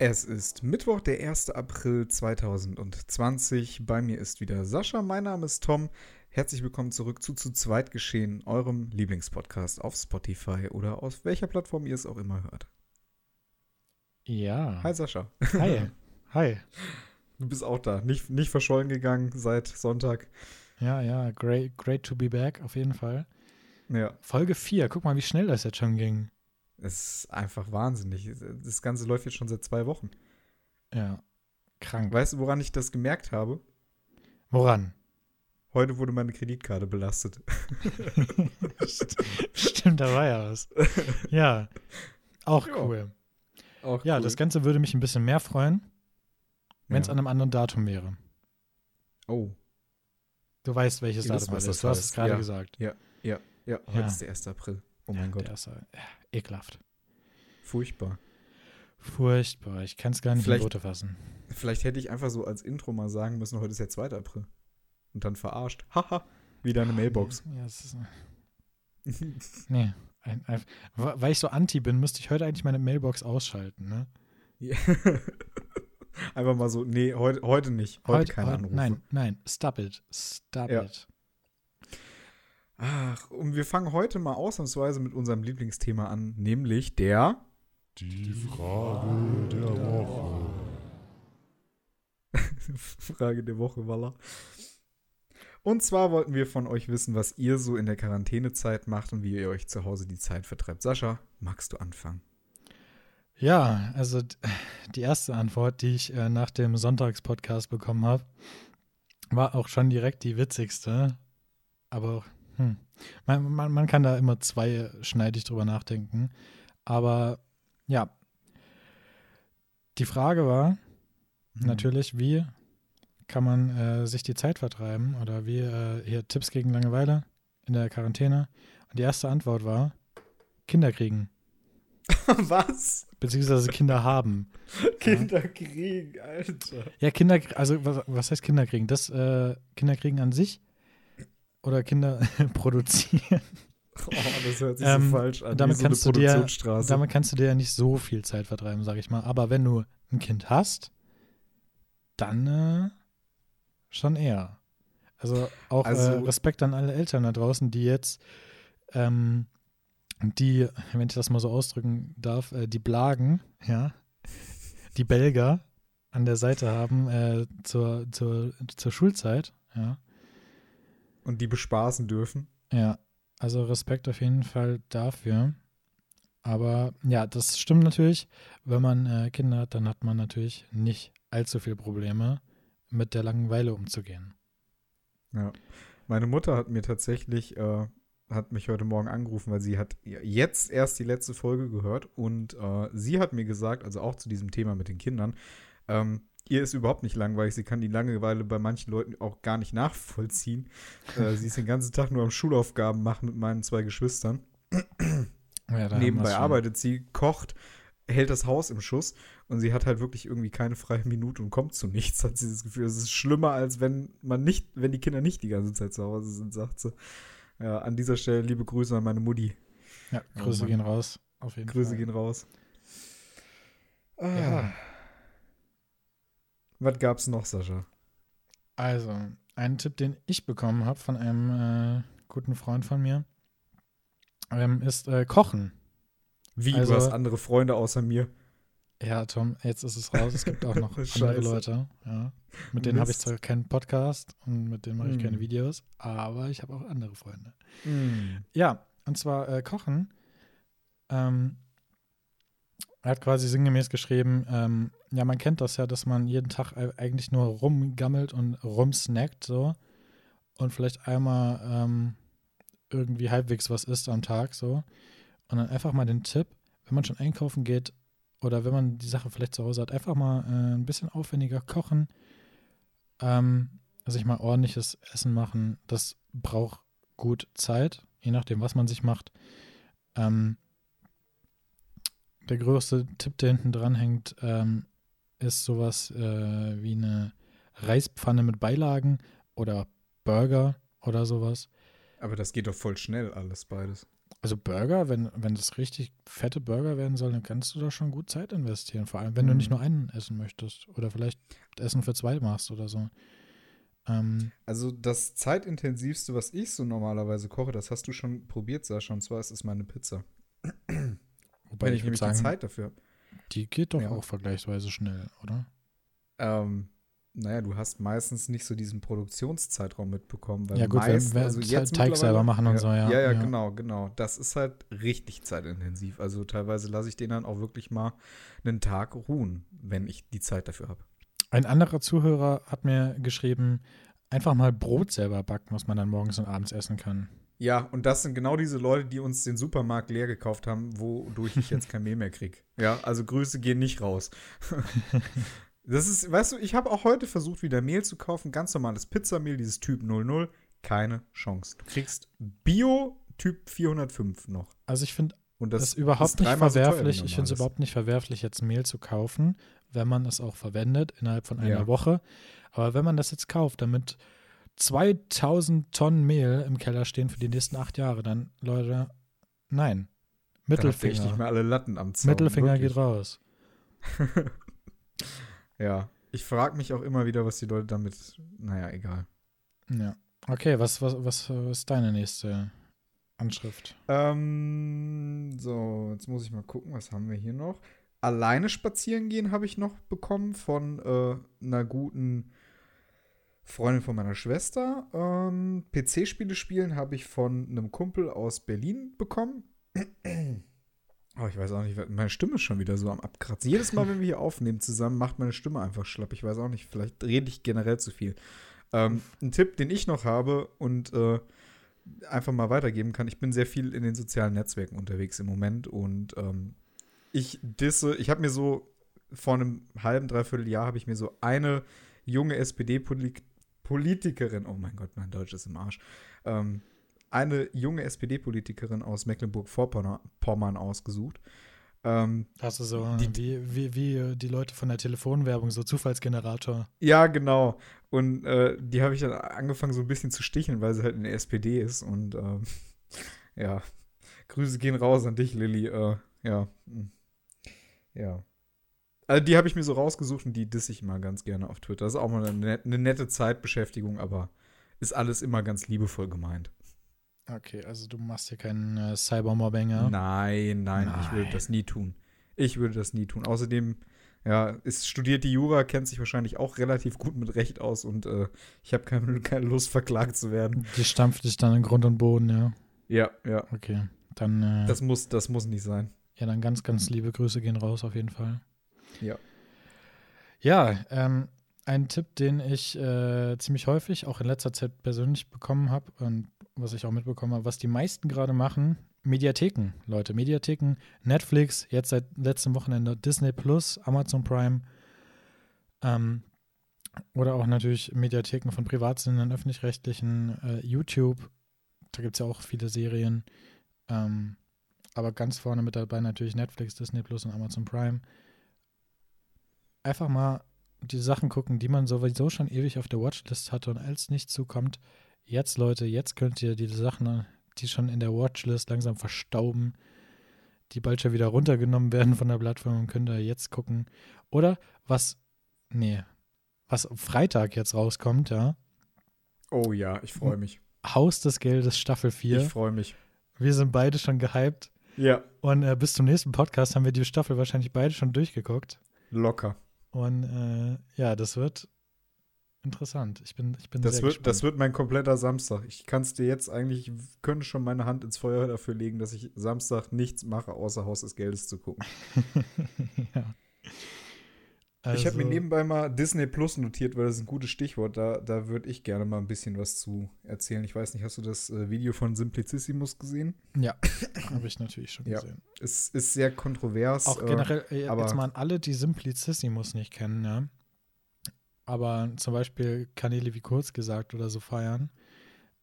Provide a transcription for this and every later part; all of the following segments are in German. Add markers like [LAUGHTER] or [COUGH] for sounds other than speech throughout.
Es ist Mittwoch, der 1. April 2020. Bei mir ist wieder Sascha. Mein Name ist Tom. Herzlich willkommen zurück zu Zu zweit geschehen, eurem Lieblingspodcast auf Spotify oder auf welcher Plattform ihr es auch immer hört. Ja. Hi Sascha. Hi. [LAUGHS] Hi. Du bist auch da. Nicht, nicht verschollen gegangen seit Sonntag. Ja, ja. Great, great to be back, auf jeden Fall. Ja. Folge 4. Guck mal, wie schnell das jetzt schon ging. Es ist einfach wahnsinnig. Das Ganze läuft jetzt schon seit zwei Wochen. Ja. Krank. Weißt du, woran ich das gemerkt habe? Woran? Heute wurde meine Kreditkarte belastet. [LAUGHS] Stimmt, da war ja was. Ja. Auch Ja. cool. Auch Ja, cool. das Ganze würde mich ein bisschen mehr freuen, wenn es Ja. an einem anderen Datum wäre. Oh, Du weißt, welches Datum das ist. Du hast es gerade Ja. gesagt. ja, Ja. heute ist der 1. April. Oh mein ja, Gott, Der ist, äh, ja, ekelhaft. furchtbar. Furchtbar. Ich kann es gar nicht Vielleicht- in Worte fassen. Vielleicht hätte ich einfach so als Intro mal sagen müssen, heute ist der 2. April. Und dann verarscht. [LAUGHS] Haha, wie deine Mailbox. Ja, es ist, [LAUGHS] nee. Ein, ein, weil ich so anti bin, müsste ich heute eigentlich meine Mailbox ausschalten. Ne? Ja. [LAUGHS] einfach mal so, nee, heute, heute nicht. Heute, keine Anrufe. Nein, nein, stop it. Stop Ja. it. Ach, und wir fangen heute mal ausnahmsweise mit unserem Lieblingsthema an, nämlich der Die Frage der Woche. [LAUGHS] Frage der Woche, Walla. Und zwar wollten wir von euch wissen, was ihr so in der Quarantänezeit macht und wie ihr euch zu Hause die Zeit vertreibt. Sascha, magst du anfangen? Ja, also die erste Antwort, die ich äh, nach dem Sonntagspodcast bekommen habe, war auch schon direkt die witzigste. Aber hm, man, man, man kann da immer zweischneidig drüber nachdenken. Aber ja, die Frage war Mhm. natürlich, wie kann man äh, sich die Zeit vertreiben oder wie äh, hier Tipps gegen Langeweile in der Quarantäne. Und die erste Antwort war Kinder kriegen, [LAUGHS] was? beziehungsweise Kinder haben. [LAUGHS] Kinder kriegen, Alter. Ja, Kinder, also was, was heißt Kinder kriegen? Das äh, Kinder kriegen an sich oder Kinder [LAUGHS] produzieren? Oh, das hört sich Ähm, so falsch an. damit so kannst du dir-. Damit kannst du dir ja nicht so viel Zeit vertreiben, sag ich mal. Aber wenn du ein Kind hast, dann äh, schon eher. Also auch Also- äh, Respekt an alle Eltern da draußen, die jetzt, ähm, die, wenn ich das mal so ausdrücken darf, äh, die Blagen, ja, die Belger an der Seite haben äh, zur, zur, zur Schulzeit, ja. Und die bespaßen dürfen. Ja, also Respekt auf jeden Fall dafür. Aber ja, das stimmt natürlich. Wenn man äh, Kinder hat, dann hat man natürlich nicht allzu viel Probleme, mit der Langeweile umzugehen. Ja. Meine Mutter hat mir tatsächlich, äh, hat mich heute Morgen angerufen, weil sie hat jetzt erst die letzte Folge gehört und äh, sie hat mir gesagt, also auch zu diesem Thema mit den Kindern, ähm, ihr ist überhaupt nicht langweilig. Sie kann die Langeweile bei manchen Leuten auch gar nicht nachvollziehen. äh, sie ist den ganzen Tag nur am Schulaufgaben machen mit meinen zwei Geschwistern. Ja, Nebenbei arbeitet sie, kocht, hält das Haus im Schuss und sie hat halt wirklich irgendwie keine freie Minute und kommt zu nichts, hat sie das Gefühl. Es ist schlimmer, als wenn man nicht, wenn die Kinder nicht die ganze Zeit zu Hause sind, sagt sie. Ja, an dieser Stelle liebe Grüße an meine Mutti. Ja, Oh Grüße Mann. gehen raus. Auf jeden Grüße Fall. gehen raus. Ah. Ja. Was gab's noch, Sascha? Also, ein Tipp, den ich bekommen habe von einem äh, guten Freund von mir, ähm, ist äh, Kochen. Wie, Also- du hast andere Freunde außer mir. Ja, Tom, jetzt ist es raus. Es gibt auch noch [LAUGHS] andere. Leute. Ja. Mit denen habe ich zwar keinen Podcast und mit denen mache ich Hm. keine Videos, aber ich habe auch andere Freunde. Mm. Ja, und zwar äh, Kochen. Ähm, er hat quasi sinngemäß geschrieben, ähm, ja, man kennt das ja, dass man jeden Tag eigentlich nur rumgammelt und rumsnackt so und vielleicht einmal ähm, irgendwie halbwegs was isst am Tag so. Und dann einfach mal den Tipp, wenn man schon einkaufen geht oder wenn man die Sache vielleicht zu Hause hat, einfach mal äh, ein bisschen aufwendiger kochen, ähm, sich mal ordentliches Essen machen. Das braucht gut Zeit, je nachdem, was man sich macht. Ähm, der größte Tipp, der hinten dran hängt, ähm, ist sowas äh, wie eine Reispfanne mit Beilagen oder Burger oder sowas. Aber das geht doch voll schnell alles beides. Also Burger, wenn, wenn das richtig fette Burger werden soll, dann kannst du da schon gut Zeit investieren. Vor allem, wenn du Mhm. nicht nur einen essen möchtest oder vielleicht Essen für zwei machst oder so. Ähm, Also das zeitintensivste, was ich so normalerweise koche, das hast du schon probiert, Sascha, und zwar ist es meine Pizza. Wobei Wenn ich nämlich sagen, die Zeit dafür habe. die geht doch Ja. auch vergleichsweise schnell, oder? Ähm, naja, du hast meistens nicht so diesen Produktionszeitraum mitbekommen. Weil Ja, gut, wenn meist, wir also jetzt Teig selber machen und so, ja, Ja, ja, ja. genau, genau. Das ist halt richtig zeitintensiv. Also teilweise lasse ich den dann auch wirklich mal einen Tag ruhen, wenn ich die Zeit dafür habe. Ein anderer Zuhörer hat mir geschrieben, einfach mal Brot selber backen, was man dann morgens und abends essen kann. Ja, und das sind genau diese Leute, die uns den Supermarkt leer gekauft haben, wodurch ich jetzt kein Mehl mehr krieg. [LAUGHS] Ja, also Grüße gehen nicht raus. [LAUGHS] Das ist, weißt du, ich habe auch heute versucht, wieder Mehl zu kaufen, ganz normales Pizzamehl, dieses Typ 00, keine Chance. Du kriegst Bio Typ 405 noch. Also ich finde Und das das ist überhaupt ist nicht dreimal so verwerflich. ich finde es überhaupt nicht verwerflich, jetzt Mehl zu kaufen, wenn man es auch verwendet innerhalb von einer Ja. Woche. Aber wenn man das jetzt kauft, damit 2000 Tonnen Mehl im Keller stehen für die nächsten acht Jahre, dann, Leute, nein. Habt ihr echt nicht Mittelfinger. mehr alle Latten am Zaun. Mittelfinger wirklich. geht raus. [LAUGHS] Ja, ich frage mich auch immer wieder, was die Leute damit, naja, egal. Ja. Okay, was, was, was ist deine nächste Anschrift? Ähm, so, jetzt muss ich mal gucken, was haben wir hier noch? Alleine spazieren gehen habe ich noch bekommen von äh, einer guten Freundin von meiner Schwester. Ähm, PC-Spiele spielen habe ich von einem Kumpel aus Berlin bekommen. Oh, ich weiß auch nicht, meine Stimme ist schon wieder so am Abkratzen. Jedes Mal, wenn wir hier aufnehmen zusammen, macht meine Stimme einfach schlapp. Ich weiß auch nicht, vielleicht rede ich generell zu viel. Ähm, ein Tipp, den ich noch habe und äh, einfach mal weitergeben kann. Ich bin sehr viel in den sozialen Netzwerken unterwegs im Moment und ähm, ich disse, ich habe mir so vor einem halben, dreiviertel Jahr habe ich mir so eine junge SPD-Politikerin, oh mein Gott, mein Deutsch ist im Arsch, ähm, eine junge SPD-Politikerin aus Mecklenburg-Vorpommern ausgesucht. Ähm, Hast du so Die- wie, wie, wie äh, die Leute von der Telefonwerbung, so Zufallsgenerator. Ja, genau. Und äh, die habe ich dann angefangen so ein bisschen zu sticheln, weil sie halt in der SPD ist. Und ähm, [LAUGHS] ja, Grüße gehen raus an dich, Lilly. Äh, ja. hm. Ja. Also die habe ich mir so rausgesucht und die disse ich immer ganz gerne auf Twitter. Das ist auch mal eine, eine nette Zeitbeschäftigung, aber ist alles immer ganz liebevoll gemeint. Okay, also du machst hier keinen äh, Cybermobbing, ja? Nein, nein, ich würde Nein. das nie tun. Ich würde das nie tun. Außerdem, ja, ist studiert die Jura, kennt sich wahrscheinlich auch relativ gut mit Recht aus und äh, ich habe keine, [LAUGHS] keine Lust, verklagt zu werden. Die stampft dich dann in Grund und Boden, ja? Ja, ja. Okay, dann, äh, Das muss, das muss nicht sein. ja, dann ganz, ganz liebe Grüße gehen raus auf jeden Fall. Ja. Ja, ähm, ein Tipp, den ich äh, ziemlich häufig auch in letzter Zeit persönlich bekommen habe und was ich auch mitbekommen habe, was die meisten gerade machen, Mediatheken, Leute, Mediatheken, Netflix, jetzt seit letztem Wochenende Disney Plus, Amazon Prime ähm, oder auch natürlich Mediatheken von Privatsendern, öffentlich-rechtlichen, äh, YouTube, da gibt es ja auch viele Serien, ähm, aber ganz vorne mit dabei natürlich Netflix, Disney Plus und Amazon Prime einfach mal die Sachen gucken, die man sowieso schon ewig auf der Watchlist hatte und als nichts zukommt, jetzt Leute, jetzt könnt ihr diese Sachen, die schon in der Watchlist langsam verstauben, die bald schon wieder runtergenommen werden von der Plattform, könnt ihr jetzt gucken. Oder was, nee, was am Freitag jetzt rauskommt, ja, Oh ja, ich freue mich. Haus des Geldes Staffel 4. Ich freue mich. Wir sind beide schon gehypt Ja, und äh, bis zum nächsten Podcast haben wir die Staffel wahrscheinlich beide schon durchgeguckt. locker. Und äh, ja, das wird interessant. Ich bin, ich bin Das sehr wird, gespannt. das wird mein kompletter Samstag. Ich kann es dir jetzt eigentlich, ich könnte schon meine Hand ins Feuer dafür legen, dass ich Samstag nichts mache, außer Haus des Geldes zu gucken. [LAUGHS] ja. Ich habe mir Also, nebenbei mal Disney Plus notiert, weil das ist ein gutes Stichwort. Da, da würde ich gerne mal ein bisschen was zu erzählen. Ich weiß nicht, hast du das äh, Video von Simplicissimus gesehen? Ja, [COUGHS] habe ich natürlich schon Ja. gesehen. Es ist sehr kontrovers. Auch äh, generell, äh, jetzt mal an alle, die Simplicissimus nicht kennen, ja. Aber zum Beispiel Kanäle wie kurz gesagt oder so feiern.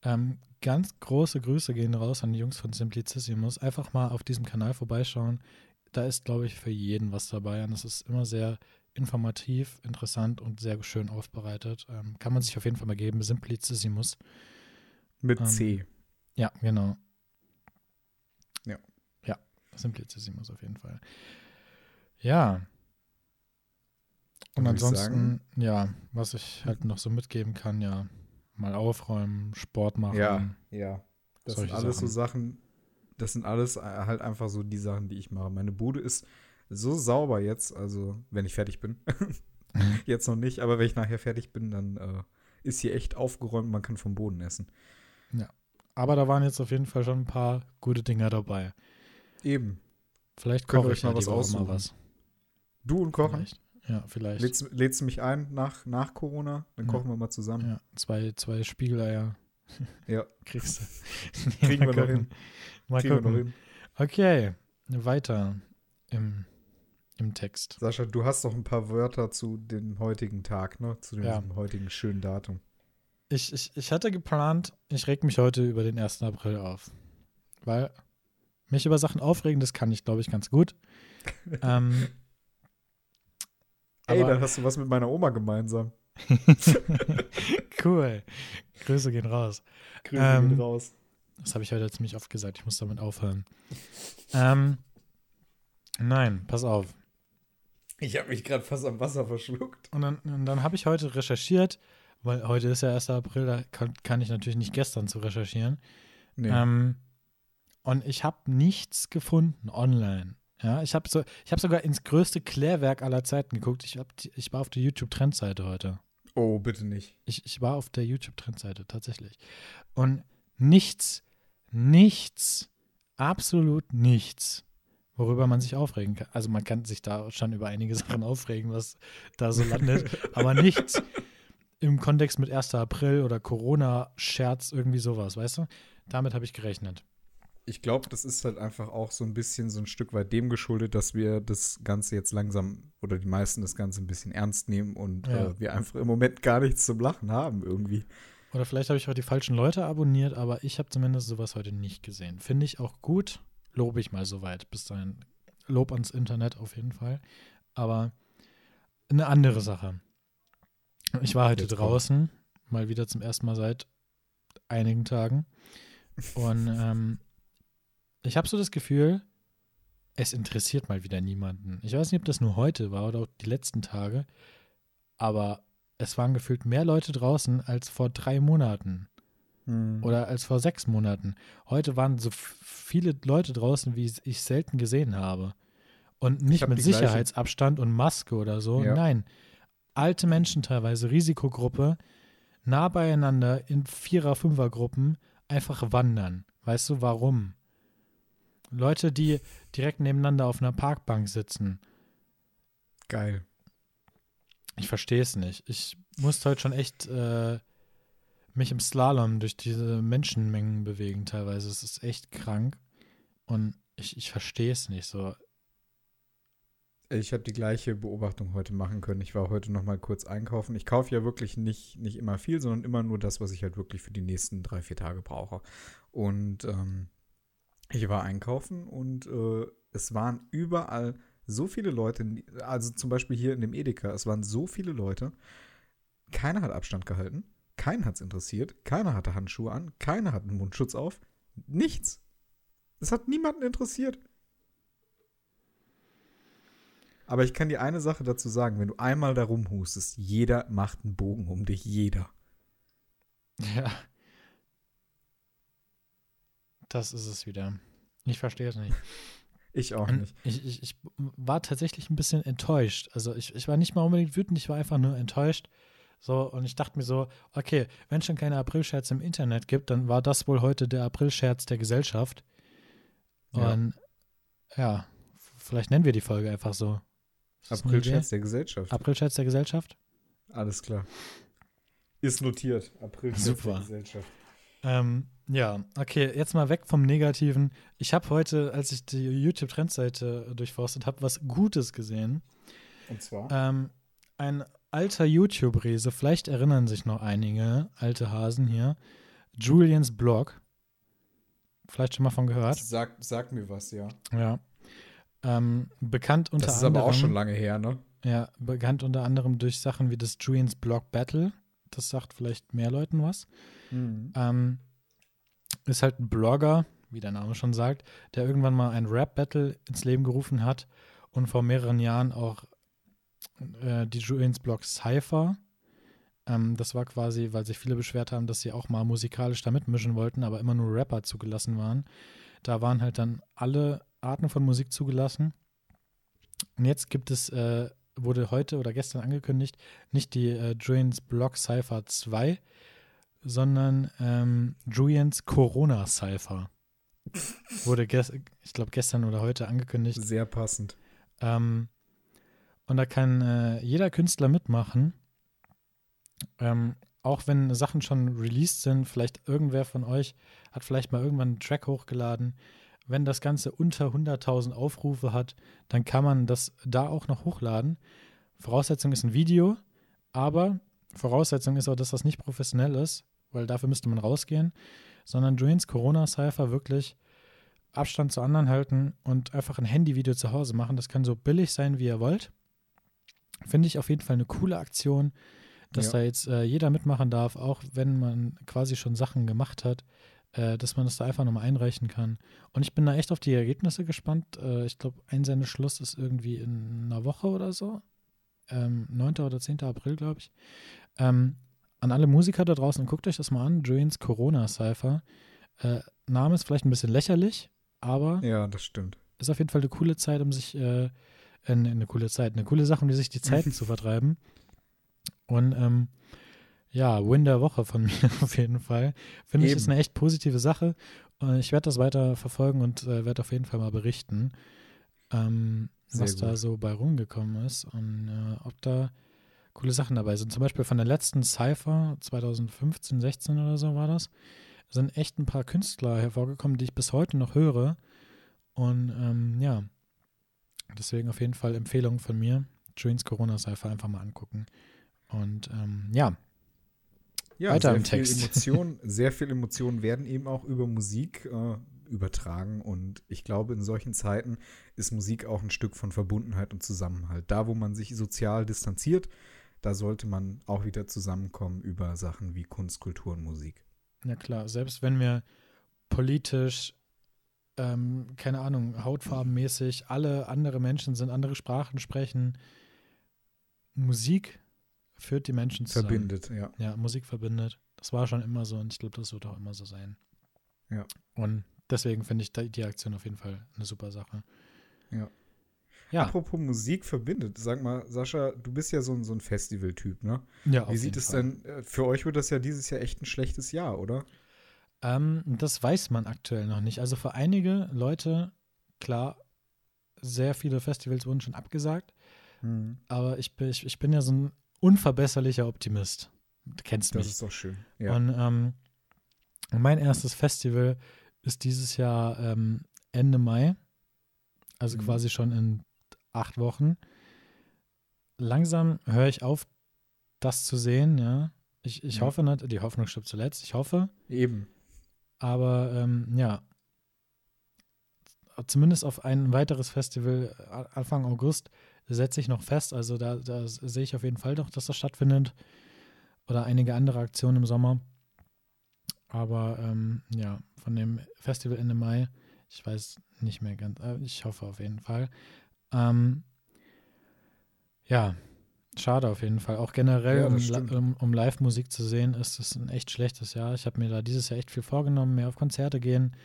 Ähm, ganz große Grüße gehen raus an die Jungs von Simplicissimus. Einfach mal auf diesem Kanal vorbeischauen. Da ist, glaube ich, für jeden was dabei. Und es ist immer sehr informativ, interessant und sehr schön aufbereitet. Ähm, kann man sich auf jeden Fall mal geben. Simplicissimus. mit ähm, C. Ja, genau. Ja. Ja, Simplicissimus auf jeden Fall. Ja. Und ansonsten, ja, was ich halt noch so mitgeben kann, ja, mal aufräumen, Sport machen. Ja, ja. Das sind alles so Sachen, das sind alles äh, halt einfach so die Sachen, die ich mache. Meine Bude ist so sauber jetzt, also wenn ich fertig bin. [LAUGHS] jetzt noch nicht, aber wenn ich nachher fertig bin, dann äh, ist hier echt aufgeräumt, man kann vom Boden essen. Aber da waren jetzt auf jeden Fall schon ein paar gute Dinger dabei. Eben. Vielleicht koche ich euch mal ja was aussuchen. mal was. Du und Kochen? Vielleicht. Ja, vielleicht. Lädst, lädst du mich ein nach, nach Corona? Dann Ja. kochen wir mal zusammen. Ja, zwei, zwei Spiegeleier [LAUGHS] Ja, [LAUGHS] kriegst du. kriegen wir noch gucken. hin. Mal Kriegen wir noch gucken. hin. Okay, weiter im, im Text. Sascha, du hast doch ein paar Wörter zu dem heutigen Tag, ne? Zu Ja. diesem heutigen schönen Datum. Ich, ich, ich hatte geplant, ich reg mich heute über den 1. April auf. Weil mich über Sachen aufregen, das kann ich, glaube ich, ganz gut. [LAUGHS] ähm, Ey, aber- dann hast du was mit meiner Oma gemeinsam. [LAUGHS] cool. Grüße gehen raus. Grüße Ähm, gehen raus. Das habe ich heute ziemlich oft gesagt. Ich muss damit aufhören. ähm, nein, pass auf. Ich habe mich gerade fast am Wasser verschluckt. Und dann, und dann habe ich heute recherchiert, weil heute ist ja 1. April, da kann, kann ich natürlich nicht gestern zu recherchieren. Nee. Ähm, und ich habe nichts gefunden online. Ja, ich habe so, ich habe sogar ins größte Klärwerk aller Zeiten geguckt. Ich, hab, ich war auf der YouTube-Trendseite heute. oh, bitte nicht. Ich, ich war auf der YouTube-Trendseite tatsächlich. Und nichts, nichts, absolut nichts, worüber man sich aufregen kann. Also man kann sich da schon über einige [LAUGHS] Sachen aufregen, was da so landet, aber nichts im Kontext mit 1. April oder Corona-Scherz, irgendwie sowas, weißt du? Damit habe ich gerechnet. Ich glaube, das ist halt einfach auch so ein bisschen so ein Stück weit dem geschuldet, dass wir das Ganze jetzt langsam oder die meisten das Ganze ein bisschen ernst nehmen und Ja. äh, wir einfach im Moment gar nichts zum Lachen haben irgendwie. Oder vielleicht habe ich auch die falschen Leute abonniert, aber ich habe zumindest sowas heute nicht gesehen. Finde ich auch gut. Lobe ich mal soweit. Bis dahin. Lob ans Internet auf jeden Fall. Aber eine andere Sache. Ich war heute Jetzt draußen, mal wieder zum ersten Mal seit einigen Tagen. Und [LAUGHS] ähm, ich habe so das Gefühl, es interessiert mal wieder niemanden. Ich weiß nicht, ob das nur heute war oder auch die letzten Tage, aber es waren gefühlt mehr Leute draußen als vor drei Monaten oder als vor sechs Monaten. Heute waren so viele Leute draußen, wie ich selten gesehen habe. Und nicht hab mit gleiche- Sicherheitsabstand und Maske oder so. Ja. Nein. Alte Menschen teilweise, Risikogruppe, nah beieinander in Vierer-, Fünfer-Gruppen einfach wandern. Weißt du, warum? Leute, die direkt nebeneinander auf einer Parkbank sitzen. Geil. Ich verstehe es nicht. Ich musste heute schon echt äh, mich im Slalom durch diese Menschenmengen bewegen teilweise. Es ist echt krank. Und ich, ich verstehe es nicht so. Ich habe die gleiche Beobachtung heute machen können. Ich war heute noch mal kurz einkaufen. Ich kaufe ja wirklich nicht, nicht immer viel, sondern immer nur das, was ich halt wirklich für die nächsten drei, vier Tage brauche. Und ähm, ich war einkaufen und äh, es waren überall so viele Leute, also zum Beispiel hier in dem Edeka, es waren so viele Leute. Keiner hat Abstand gehalten, keinen hat es interessiert, keiner hatte Handschuhe an, keiner hat einen Mundschutz auf, nichts. Es hat niemanden interessiert. Aber ich kann dir eine Sache dazu sagen, wenn du einmal da rumhustest, jeder macht einen Bogen um dich, jeder. Ja. Das ist es wieder. Ich verstehe es nicht. [LAUGHS] Ich auch nicht. ich, ich, ich war tatsächlich ein bisschen enttäuscht. Also ich, ich war nicht mal unbedingt wütend, ich war einfach nur enttäuscht. So, und ich dachte mir so, okay, wenn es schon keine Aprilscherze im Internet gibt, dann war das wohl heute der Aprilscherz der Gesellschaft. Ja. Und ja, f- vielleicht nennen wir die Folge einfach so. Aprilscherz der Gesellschaft. Aprilscherz der Gesellschaft? Alles klar. Ist notiert. Aprilscherz Super. der Gesellschaft. Ähm, ja, okay, jetzt mal weg vom Negativen. Ich habe heute, als ich die YouTube-Trendseite durchforstet habe, was Gutes gesehen. Und zwar? Ähm, ein alter YouTube-Riese, vielleicht erinnern sich noch einige alte Hasen hier. Julians Blog. Vielleicht schon mal von gehört. Sag, sag mir was, ja. Ja. Ähm, bekannt unter Das ist anderem. aber auch schon lange her, ne? Ja, bekannt unter anderem durch Sachen wie das Julians Blog Battle. Das sagt vielleicht mehr Leuten was. Mhm. Ähm, ist halt ein Blogger, wie der Name schon sagt, der irgendwann mal ein Rap-Battle ins Leben gerufen hat und vor mehreren Jahren auch äh, die Julians Blog Cypher. Ähm, das war quasi, weil sich viele beschwert haben, dass sie auch mal musikalisch da mitmischen wollten, aber immer nur Rapper zugelassen waren. Da waren halt dann alle Arten von Musik zugelassen. Und jetzt gibt es, äh, wurde heute oder gestern angekündigt, nicht die äh, Julians Blog Cypher 2, sondern ähm, Julians Corona Cypher. Wurde, ich glaube, gestern oder heute angekündigt. Sehr passend. Ähm, und da kann äh, jeder Künstler mitmachen. Ähm, auch wenn Sachen schon released sind, vielleicht irgendwer von euch hat vielleicht mal irgendwann einen Track hochgeladen. Wenn das Ganze unter 100.000 Aufrufe hat, dann kann man das da auch noch hochladen. Voraussetzung ist ein Video, aber Voraussetzung ist auch, dass das nicht professionell ist, weil dafür müsste man rausgehen, sondern Julians Corona-Cypher wirklich Abstand zu anderen halten und einfach ein Handyvideo zu Hause machen. Das kann so billig sein, wie ihr wollt. Finde ich auf jeden Fall eine coole Aktion, dass ja. da jetzt äh, jeder mitmachen darf, auch wenn man quasi schon Sachen gemacht hat, äh, dass man das da einfach nochmal einreichen kann. Und ich bin da echt auf die Ergebnisse gespannt. Äh, ich glaube, Einsendeschluss ist irgendwie in einer Woche oder so. Ähm, 9. oder 10. April, glaube ich. Ähm, an alle Musiker da draußen, guckt euch das mal an. Julians Corona-Cypher. Äh, Name ist vielleicht ein bisschen lächerlich, aber. Ja, das stimmt. Ist auf jeden Fall eine coole Zeit, um sich. Äh, eine, eine, coole Zeit, eine coole Sache, um sich die Zeit [LAUGHS] zu vertreiben. Und ähm, ja, Win der Woche von [LAUGHS] mir auf jeden Fall. Finde ich, ist eine echt positive Sache. Ich werde das weiter verfolgen und äh, werde auf jeden Fall mal berichten, ähm, was gut. da so bei rumgekommen ist und äh, ob da coole Sachen dabei sind. Zum Beispiel von der letzten Cypher 2015, 16 oder so war das, sind echt ein paar Künstler hervorgekommen, die ich bis heute noch höre. Und ähm, ja, deswegen auf jeden Fall Empfehlung von mir. Julians Corona Cypher einfach mal angucken. Und ähm, ja, ja, weiter sehr im Text. Emotion, [LAUGHS] sehr viel Emotionen werden eben auch über Musik äh, übertragen. Und ich glaube, in solchen Zeiten ist Musik auch ein Stück von Verbundenheit und Zusammenhalt. Da, wo man sich sozial distanziert, da sollte man auch wieder zusammenkommen über Sachen wie Kunst, Kultur und Musik. Ja klar, selbst wenn wir politisch, ähm, keine Ahnung, hautfarbenmäßig, alle andere Menschen sind, andere Sprachen sprechen, Musik führt die Menschen zusammen. Verbindet, ja. Ja, Musik verbindet. Das war schon immer so und ich glaube, das wird auch immer so sein. Ja. Und deswegen finde ich die Aktion auf jeden Fall eine super Sache. Ja. Ja. Apropos Musik verbindet, sag mal, Sascha, du bist ja so ein, so ein Festival-Typ, ne? Ja, Wie sieht es denn, äh, für euch wird das ja dieses Jahr echt ein schlechtes Jahr, oder? Ähm, das weiß man aktuell noch nicht. Also für einige Leute, klar, sehr viele Festivals wurden schon abgesagt. Mhm. Aber ich bin, ich, ich bin ja so ein unverbesserlicher Optimist. Du kennst das mich. Das ist doch schön. Ja. Und ähm, mein erstes Festival ist dieses Jahr ähm, Ende Mai. Also mhm. quasi schon in acht Wochen. Langsam höre ich auf, das zu sehen, ja. Ich, ich ja. hoffe nicht, die Hoffnung stirbt zuletzt. Ich hoffe. Eben. Aber ähm, ja, zumindest auf ein weiteres Festival Anfang August setze ich noch fest. Also da, da sehe ich auf jeden Fall doch, dass das stattfindet. Oder einige andere Aktionen im Sommer. Aber ähm, ja, von dem Festival Ende Mai, ich weiß nicht mehr ganz, äh, ich hoffe auf jeden Fall. Ähm, ja, schade auf jeden Fall. Auch generell, ja, um, um, um Live-Musik zu sehen, ist es ein echt schlechtes Jahr. Ich habe mir da dieses Jahr echt viel vorgenommen, mehr auf Konzerte gehen,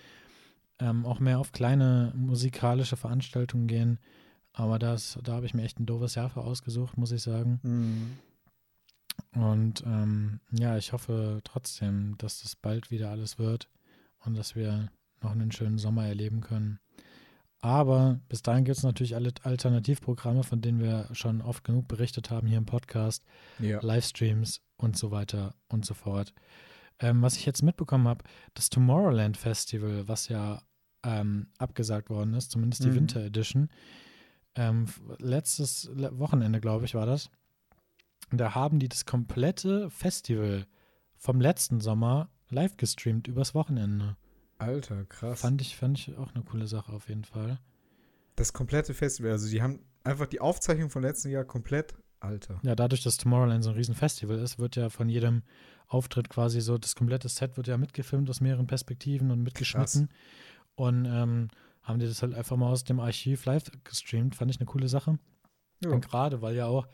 ähm, auch mehr auf kleine musikalische Veranstaltungen gehen. Aber das, da habe ich mir echt ein doofes Jahr für ausgesucht, muss ich sagen. Mhm. Und ähm, ja, ich hoffe trotzdem, dass das bald wieder alles wird und dass wir noch einen schönen Sommer erleben können. Aber bis dahin gibt es natürlich alle Alternativprogramme, von denen wir schon oft genug berichtet haben hier im Podcast, ja. Livestreams und so weiter und so fort. Ähm, was ich jetzt mitbekommen habe, das Tomorrowland Festival, was ja ähm, abgesagt worden ist, zumindest die mhm. Winter Edition, ähm, letztes Wochenende, glaube ich, war das. Da haben die das komplette Festival vom letzten Sommer live gestreamt übers Wochenende. Alter, krass. Fand ich, fand ich auch eine coole Sache auf jeden Fall. Das komplette Festival, also die haben einfach die Aufzeichnung von letztem Jahr komplett Alter. Ja, dadurch, dass Tomorrowland so ein Riesenfestival ist, wird ja von jedem Auftritt quasi so, das komplette Set wird ja mitgefilmt aus mehreren Perspektiven und mitgeschnitten. Und ähm, haben die das halt einfach mal aus dem Archiv live gestreamt. Fand ich eine coole Sache. Ja. Und gerade, weil ja auch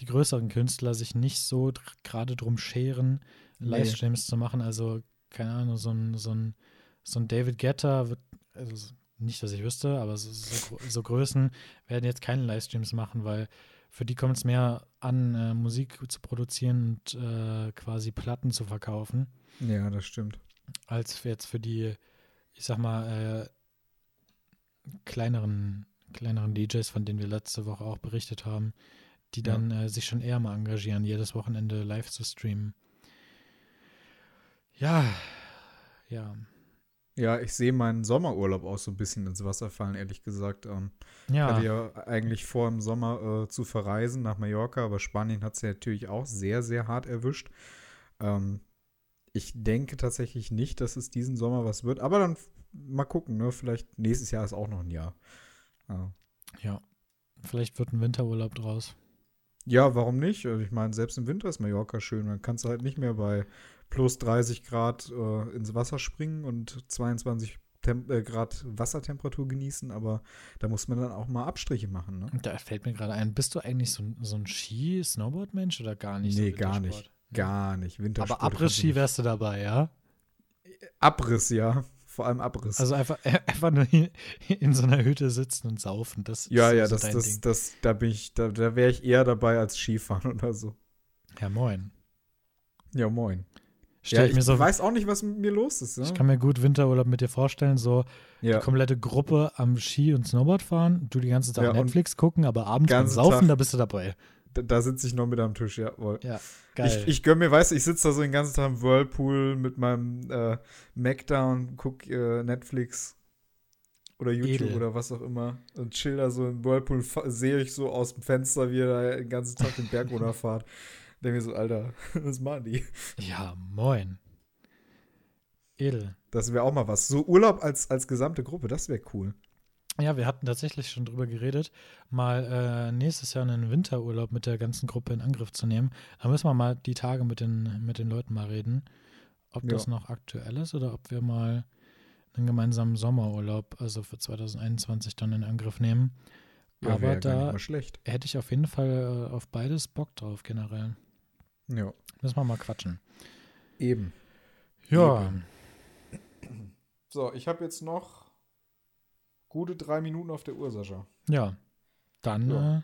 die größeren Künstler sich nicht so gerade drum scheren, Nee. Livestreams zu machen. Also, keine Ahnung, so ein, so ein, so ein David Guetta wird, also nicht, dass ich wüsste, aber so, so, so Größen werden jetzt keine Livestreams machen, weil für die kommt es mehr an, äh, Musik zu produzieren und äh, quasi Platten zu verkaufen, Ja, das stimmt. als jetzt für die, ich sag mal, äh, kleineren, kleineren DJs, von denen wir letzte Woche auch berichtet haben, die Ja. dann äh, sich schon eher mal engagieren, jedes Wochenende live zu streamen. Ja, ja. Ja, ich sehe meinen Sommerurlaub auch so ein bisschen ins Wasser fallen, ehrlich gesagt. Ähm, Ich Ja, hatte ja eigentlich vor, im Sommer äh, zu verreisen nach Mallorca, aber Spanien hat es ja natürlich auch sehr, sehr hart erwischt. Ähm, ich denke tatsächlich nicht, dass es diesen Sommer was wird, aber dann mal gucken, ne? Vielleicht nächstes Jahr ist auch noch ein Jahr. Ja. ja. Vielleicht wird ein Winterurlaub draus. Ja, warum nicht? Also ich meine, selbst im Winter ist Mallorca schön. Dann kannst du halt nicht mehr bei plus 30 Grad äh, ins Wasser springen und 22 Tem äh, Grad Wassertemperatur genießen, aber da muss man dann auch mal Abstriche machen, ne? Da fällt mir gerade ein, bist du eigentlich so, ein- so ein Ski-Snowboard-Mensch oder gar nicht? so Nee, gar Wintersport? nicht. Gar nicht. Wintersport. Aber Abriss-Ski wärst du dabei, ja? Abriss, ja. Vor allem Abriss. Also einfach, [LAUGHS] einfach nur in so einer Hütte sitzen und saufen. Das ja, ja, so das, dein das, Ding. das, da bin ich, da, da wäre ich eher dabei als Skifahren [LAUGHS] oder so. Ja, moin. Ja, moin. Stell ja, ich mir so, weiß auch nicht, was mit mir los ist. Ne? ich kann mir gut Winterurlaub mit dir vorstellen, so ja. die komplette Gruppe am Ski- und Snowboard fahren, du die ganze Tag Ja, Netflix gucken, aber abends beim Saufen, Tag- da bist du dabei. Da, da sitze ich noch mit am Tisch, jawohl. Ja, geil. Ich, ich gönn mir, weißt du, ich sitze da so den ganzen Tag im Whirlpool mit meinem äh, Mac und guck äh, Netflix oder YouTube Edel. oder was auch immer und chill da so im Whirlpool, sehe ich so aus dem Fenster, wie er da den ganzen Tag den Berg [LAUGHS] runterfahrt. Denke mir so, Alter, [LAUGHS] was machen die? ja, moin. Edel. Das wäre auch mal was. So Urlaub als, als gesamte Gruppe, das wäre cool. Ja, wir hatten tatsächlich schon drüber geredet, mal äh, nächstes Jahr einen Winterurlaub mit der ganzen Gruppe in Angriff zu nehmen. Da müssen wir mal die Tage mit den, mit den Leuten mal reden, ob Ja. das noch aktuell ist oder ob wir mal einen gemeinsamen Sommerurlaub, also für 2021 dann in Angriff nehmen. Ja, Aber da hätte ich auf jeden Fall äh, auf beides Bock drauf generell. Ja, Müssen wir mal quatschen. eben. Ja, So, ich habe jetzt noch gute drei Minuten auf der Uhr, Sascha. ja. Dann Ja. Äh,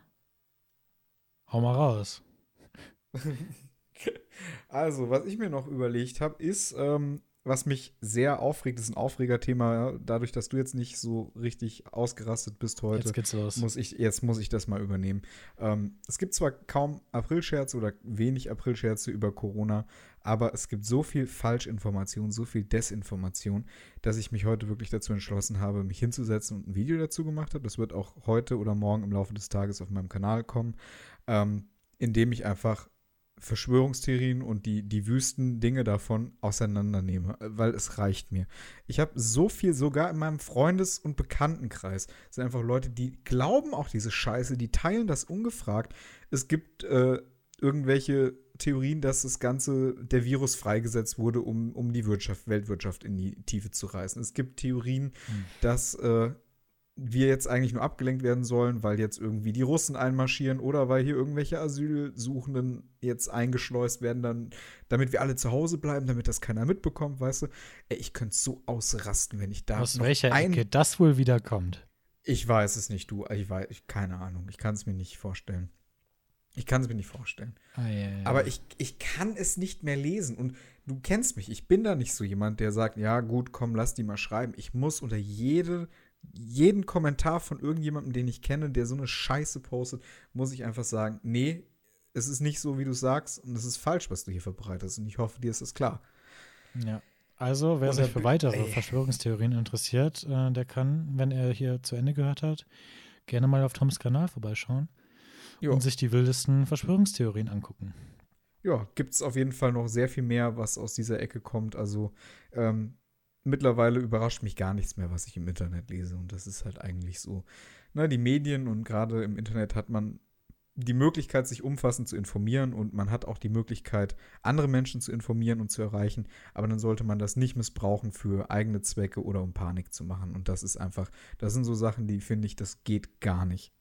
hau mal raus. [LAUGHS] Also, was ich mir noch überlegt habe, ist, ähm, was mich sehr aufregt, ist ein Aufregerthema, dadurch, dass du jetzt nicht so richtig ausgerastet bist heute. Jetzt geht's los. muss ich, jetzt muss ich das mal übernehmen. Ähm, es gibt zwar kaum Aprilscherze oder wenig Aprilscherze über Corona, aber es gibt so viel Falschinformation, so viel Desinformation, dass ich mich heute wirklich dazu entschlossen habe, mich hinzusetzen und ein Video dazu gemacht habe. Das wird auch heute oder morgen im Laufe des Tages auf meinem Kanal kommen, ähm, in dem ich einfach Verschwörungstheorien und die, die wüsten Dinge davon auseinandernehme, weil es reicht mir. Ich habe so viel, sogar in meinem Freundes- und Bekanntenkreis, sind einfach Leute, die glauben auch diese Scheiße, die teilen das ungefragt. Es gibt äh, irgendwelche Theorien, dass das Ganze, der Virus freigesetzt wurde, um, um die Wirtschaft, Weltwirtschaft in die Tiefe zu reißen. Es gibt Theorien, Hm. dass äh, wir jetzt eigentlich nur abgelenkt werden sollen, weil jetzt irgendwie die Russen einmarschieren oder weil hier irgendwelche Asylsuchenden jetzt eingeschleust werden, dann, damit wir alle zu Hause bleiben, damit das keiner mitbekommt, weißt du? Ey, ich könnte so ausrasten, wenn ich da Aus noch welcher ein, Ecke das wohl wieder kommt. Ich weiß es nicht, du. Ich weiß, ich, keine Ahnung. Ich kann es mir nicht vorstellen. Ich kann es mir nicht vorstellen. Ah, ja, ja. Aber ich, ich kann es nicht mehr lesen. Und du kennst mich. Ich bin da nicht so jemand, der sagt, ja gut, komm, lass die mal schreiben. Ich muss unter jede, jeden Kommentar von irgendjemandem, den ich kenne, der so eine Scheiße postet, muss ich einfach sagen, nee, es ist nicht so, wie du sagst. Und es ist falsch, was du hier verbreitest. Und ich hoffe, dir ist das klar. Ja. Also, wer sich für weitere ey. Verschwörungstheorien interessiert, äh, der kann, wenn er hier zu Ende gehört hat, gerne mal auf Toms Kanal vorbeischauen Jo. und sich die wildesten Verschwörungstheorien angucken. ja, gibt es auf jeden Fall noch sehr viel mehr, was aus dieser Ecke kommt. Also ähm, mittlerweile überrascht mich gar nichts mehr, was ich im Internet lese. Und das ist halt eigentlich so. Na, die Medien und gerade im Internet hat man die Möglichkeit, sich umfassend zu informieren und man hat auch die Möglichkeit, andere Menschen zu informieren und zu erreichen, aber dann sollte man das nicht missbrauchen für eigene Zwecke oder um Panik zu machen. Und das ist einfach, das sind so Sachen, die finde ich, das geht gar nicht.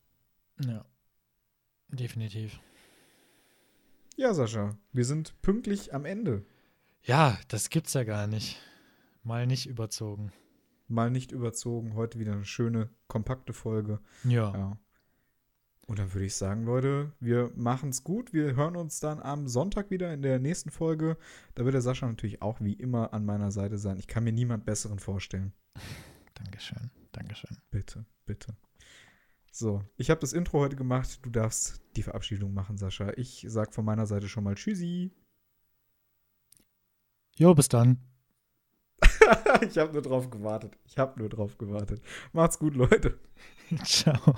Ja. Definitiv. Ja, Sascha, wir sind pünktlich am Ende. Ja, das gibt's ja gar nicht. Mal nicht überzogen. Mal nicht überzogen. Heute wieder eine schöne, kompakte Folge. Ja. Ja. Und dann würde ich sagen, Leute, wir machen's gut. Wir hören uns dann am Sonntag wieder in der nächsten Folge. Da wird der Sascha natürlich auch wie immer an meiner Seite sein. Ich kann mir niemand besseren vorstellen. [LAUGHS] Dankeschön. Dankeschön. Bitte, bitte. So, ich habe das Intro heute gemacht. Du darfst die Verabschiedung machen, Sascha. Ich sag von meiner Seite schon mal Tschüssi. Jo, bis dann. [LAUGHS] ich habe nur drauf gewartet. Ich habe nur drauf gewartet. Macht's gut, Leute. [LAUGHS] Ciao.